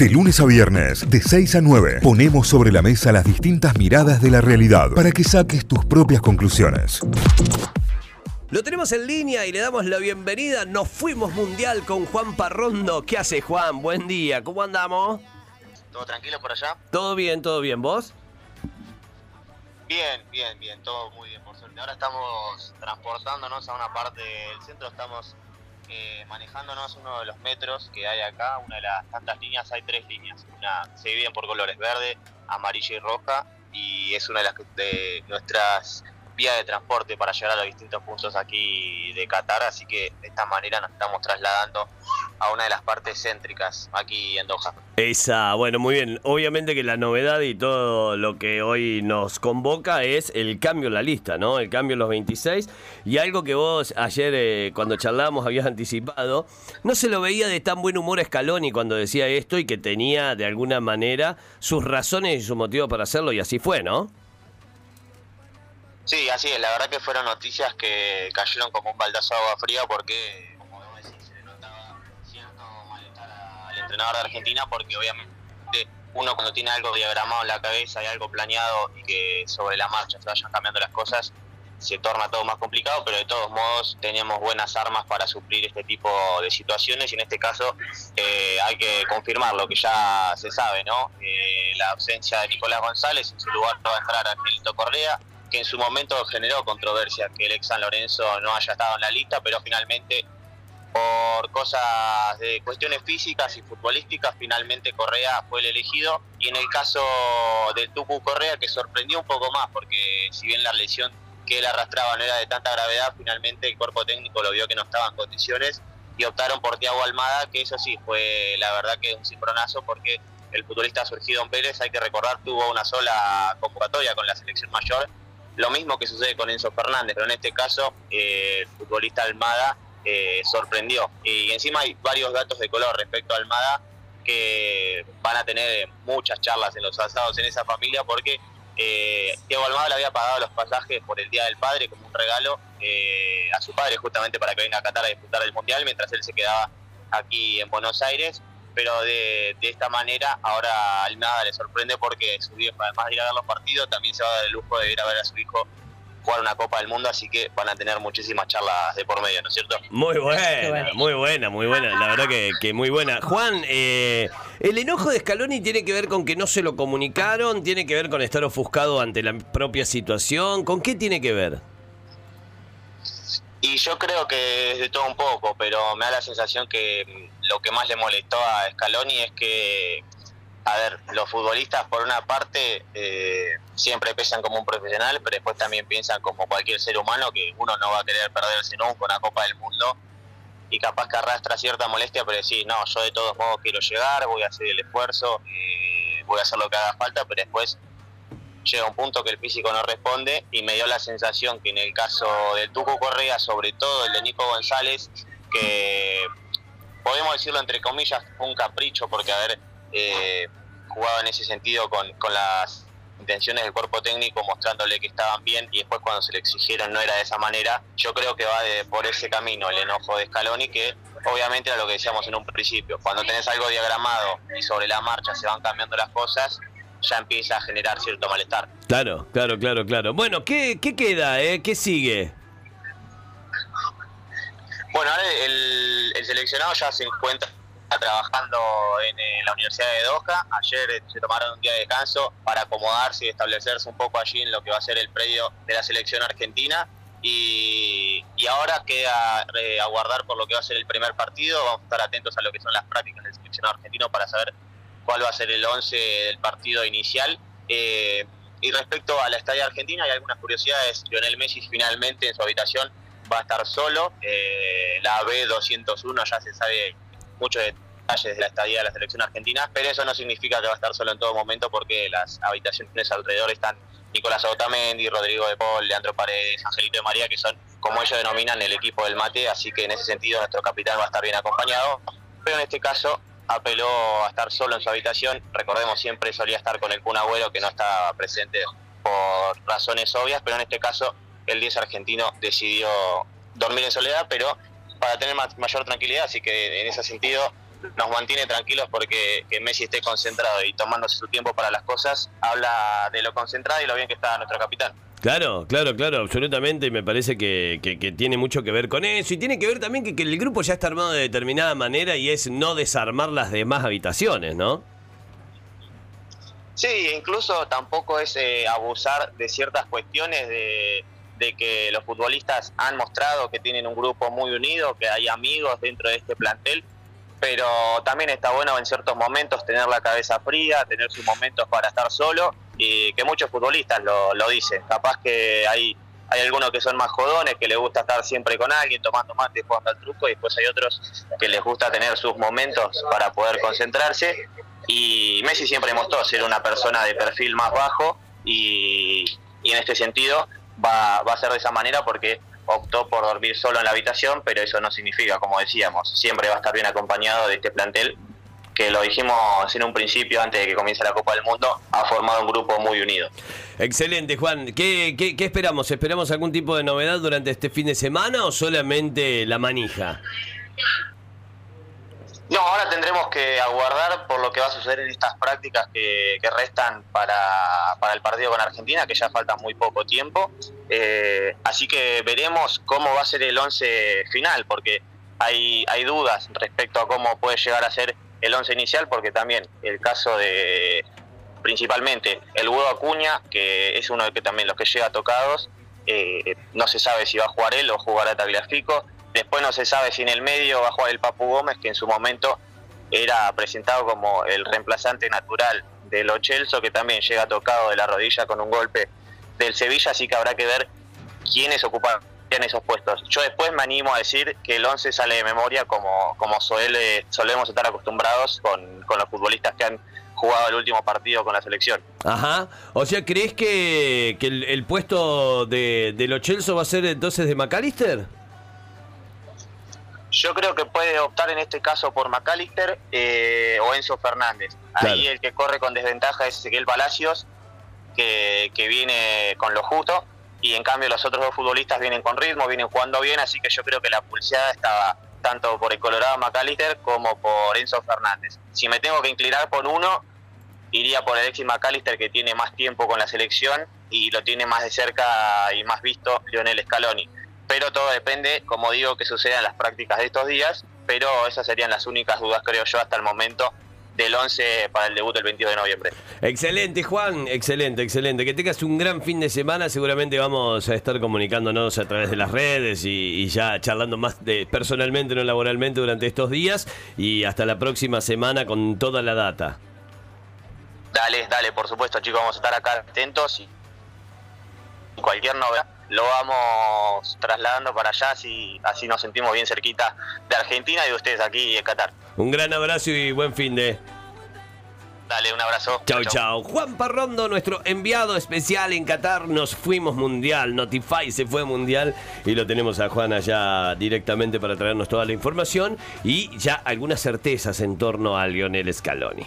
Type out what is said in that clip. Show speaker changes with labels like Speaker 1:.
Speaker 1: De lunes a viernes, de 6 a 9, ponemos sobre la mesa las distintas miradas de la realidad para que saques tus propias conclusiones.
Speaker 2: Lo tenemos en línea y le damos la bienvenida. Nos fuimos mundial con Juan Parrondo. ¿Qué hace Juan? Buen día, ¿cómo andamos?
Speaker 3: ¿Todo tranquilo por allá?
Speaker 2: Todo bien, todo bien. ¿Vos?
Speaker 3: Bien, bien, bien, todo muy bien, por suerte. Ahora estamos transportándonos a una parte del centro, estamos eh, manejándonos uno de los metros que hay acá, una de las tantas líneas, hay tres líneas. Una se dividen por colores, verde, amarilla y roja, y es una de las de nuestras vías de transporte para llegar a los distintos puntos aquí de Qatar, así que de esta manera nos estamos trasladando a una de las partes céntricas aquí en Doha.
Speaker 2: Esa, bueno, muy bien. Obviamente que la novedad y todo lo que hoy nos convoca es el cambio en la lista, ¿no? El cambio en los 26. Y algo que vos ayer, eh, cuando charlábamos, habías anticipado, no se lo veía de tan buen humor a Scaloni cuando decía esto y que tenía de alguna manera sus razones y su motivo para hacerlo, y así fue, ¿no?
Speaker 3: Sí, así es. La verdad que fueron noticias que cayeron como un baldazo de agua fría porque, al entrenador de Argentina porque obviamente uno cuando tiene algo diagramado en la cabeza y algo planeado y que sobre la marcha se vayan cambiando las cosas, se torna todo más complicado, pero de todos modos tenemos buenas armas para suplir este tipo de situaciones y en este caso eh, hay que confirmar lo que ya se sabe, ¿no? Eh, la ausencia de Nicolás González, en su lugar va a entrar Angelito Correa, que en su momento generó controversia que el ex San Lorenzo no haya estado en la lista, pero finalmente por cosas de cuestiones físicas y futbolísticas, finalmente Correa fue el elegido. Y en el caso del Tucu Correa, que sorprendió un poco más, porque si bien la lesión que él arrastraba no era de tanta gravedad, finalmente el cuerpo técnico lo vio que no estaba en condiciones y optaron por Tiago Almada, que eso sí, fue la verdad que un cimbronazo porque el futbolista surgido en Pérez, hay que recordar, tuvo una sola convocatoria con la selección mayor lo mismo que sucede con Enzo Fernández, pero en este caso eh, el futbolista Almada eh, sorprendió. Y encima hay varios datos de color respecto a Almada que van a tener muchas charlas en los asados en esa familia porque eh, Diego Almada le había pagado los pasajes por el Día del Padre como un regalo eh, a su padre justamente para que venga a Qatar a disfrutar del Mundial mientras él se quedaba aquí en Buenos Aires pero de, esta manera ahora al nada le sorprende porque su viejo, además de ir a ver los partidos, también se va a dar el lujo de ir a ver a su hijo jugar una Copa del Mundo, así que van a tener muchísimas charlas de por medio, ¿no es cierto?
Speaker 2: Muy buena, muy buena, muy buena, la verdad que, muy buena. Juan, eh, el enojo de Scaloni tiene que ver con que no se lo comunicaron, tiene que ver con estar ofuscado ante la propia situación, ¿con qué tiene que ver?
Speaker 3: Y yo creo que es de todo un poco, pero me da la sensación que lo que más le molestó a Scaloni es que, a ver, los futbolistas por una parte eh, siempre pesan como un profesional, pero después también piensan como cualquier ser humano que uno no va a querer perderse nunca una Copa del Mundo. Y capaz que arrastra cierta molestia, pero decir, no, yo de todos modos quiero llegar, voy a hacer el esfuerzo, eh, voy a hacer lo que haga falta, pero después llega un punto que el físico no responde y me dio la sensación que en el caso del Tuco Correa, sobre todo el de Nico González, que podemos decirlo entre comillas, un capricho porque haber eh, jugado en ese sentido con, con las intenciones del cuerpo técnico mostrándole que estaban bien y después cuando se le exigieron no era de esa manera. Yo creo que va de, por ese camino el enojo de Scaloni que obviamente era lo que decíamos en un principio. Cuando tenés algo diagramado y sobre la marcha se van cambiando las cosas, ya empieza a generar cierto malestar.
Speaker 2: Claro, claro, claro, claro. Bueno, ¿qué, qué queda? Eh? ¿Qué sigue?
Speaker 3: Bueno, ahora el, seleccionado ya se encuentra trabajando en, eh, la Universidad de Doha. Ayer eh, se tomaron un día de descanso para acomodarse y establecerse un poco allí en lo que va a ser el predio de la selección argentina. Y, ahora queda eh, aguardar por lo que va a ser el primer partido. Vamos a estar atentos a lo que son las prácticas del seleccionado argentino para saber cuál va a ser el 11 del partido inicial. y respecto a la estadía argentina, hay algunas curiosidades. Lionel Messi finalmente en su habitación va a estar solo. Eh, la B201 ya se sabe muchos detalles de la estadía de la selección argentina, pero eso no significa que va a estar solo en todo momento porque las habitaciones alrededor están Nicolás Otamendi, Rodrigo de Paul, Leandro Paredes, Angelito de María, que son, como ellos denominan, el equipo del mate, así que en ese sentido nuestro capitán va a estar bien acompañado, pero en este caso apeló a estar solo en su habitación, recordemos siempre solía estar con el Kun que no estaba presente por razones obvias, pero en este caso el 10 argentino decidió dormir en soledad, pero para tener mayor tranquilidad, así que en ese sentido nos mantiene tranquilos porque que Messi esté concentrado y tomándose su tiempo para las cosas, habla de lo concentrado y lo bien que está nuestro capitán.
Speaker 2: Claro, claro, claro, absolutamente. Y me parece que, tiene mucho que ver con eso. Y tiene que ver también que, que, el grupo ya está armado de determinada manera y es no desarmar las demás habitaciones, ¿no?
Speaker 3: Sí, incluso tampoco es eh, abusar de ciertas cuestiones de, de que los futbolistas han mostrado que tienen un grupo muy unido, que hay amigos dentro de este plantel pero también está bueno en ciertos momentos tener la cabeza fría, tener sus momentos para estar solo y que muchos futbolistas lo, dicen. Capaz que hay, hay algunos que son más jodones, que les gusta estar siempre con alguien, tomando mate, jugando al truco, y después hay otros que les gusta tener sus momentos para poder concentrarse. Y Messi siempre mostró ser una persona de perfil más bajo y, y en este sentido va, va a ser de esa manera porque optó por dormir solo en la habitación, pero eso no significa, como decíamos, siempre va a estar bien acompañado de este plantel que lo dijimos en un principio antes de que comience la Copa del Mundo, ha formado un grupo muy unido.
Speaker 2: Excelente, Juan. ¿Qué, qué, qué esperamos? ¿Esperamos algún tipo de novedad durante este fin de semana o solamente la manija?
Speaker 3: No, ahora tendremos que aguardar por lo que va a suceder en estas prácticas que, restan para, el partido con Argentina, que ya falta muy poco tiempo. Eh, así que veremos cómo va a ser el 11 final, porque hay, hay dudas respecto a cómo puede llegar a ser el 11 inicial, porque también el caso de principalmente el huevo Acuña, que es uno de que también los que llega tocados, eh, no se sabe si va a jugar él o jugará Tagliafico Después no se sabe si en el medio va a jugar el Papu Gómez, que en su momento era presentado como el reemplazante natural de Lo que también llega tocado de la rodilla con un golpe del Sevilla, así que habrá que ver quiénes ocupan esos puestos. Yo después me animo a decir que el 11 sale de memoria como, como solemos estar acostumbrados con, los futbolistas que han jugado el último partido con la selección.
Speaker 2: Ajá. O sea, ¿crees que, el, puesto de, de Lo va a ser entonces de McAllister?
Speaker 3: Yo creo que puede optar en este caso por McAllister eh, o Enzo Fernández. Ahí el que corre con desventaja es Ezequiel Palacios, que, que viene con lo justo, y en cambio los otros dos futbolistas vienen con ritmo, vienen jugando bien, así que yo creo que la pulseada estaba tanto por el Colorado McAllister como por Enzo Fernández. Si me tengo que inclinar por uno, iría por Alexis McAllister, que tiene más tiempo con la selección y lo tiene más de cerca y más visto Lionel Scaloni pero todo depende, como digo, que sucedan las prácticas de estos días, pero esas serían las únicas dudas, creo yo, hasta el momento del 11 para el debut el 22 de noviembre.
Speaker 2: Excelente, Juan, excelente, excelente. Que tengas un gran fin de semana. Seguramente vamos a estar comunicándonos a través de las redes y, ya charlando más de personalmente, no laboralmente, durante estos días. Y hasta la próxima semana con toda la data.
Speaker 3: Dale, dale, por supuesto, chicos, vamos a estar acá atentos y cualquier novedad lo vamos trasladando para allá, así, así nos sentimos bien cerquita de Argentina y de ustedes aquí en Qatar.
Speaker 2: Un gran abrazo y buen fin de...
Speaker 3: Dale, un abrazo.
Speaker 2: Chau, chau. Juan Parrondo, nuestro enviado especial en Qatar. Nos fuimos mundial. Notify se fue mundial. Y lo tenemos a Juan allá directamente para traernos toda la información. Y ya algunas certezas en torno a Lionel Scaloni.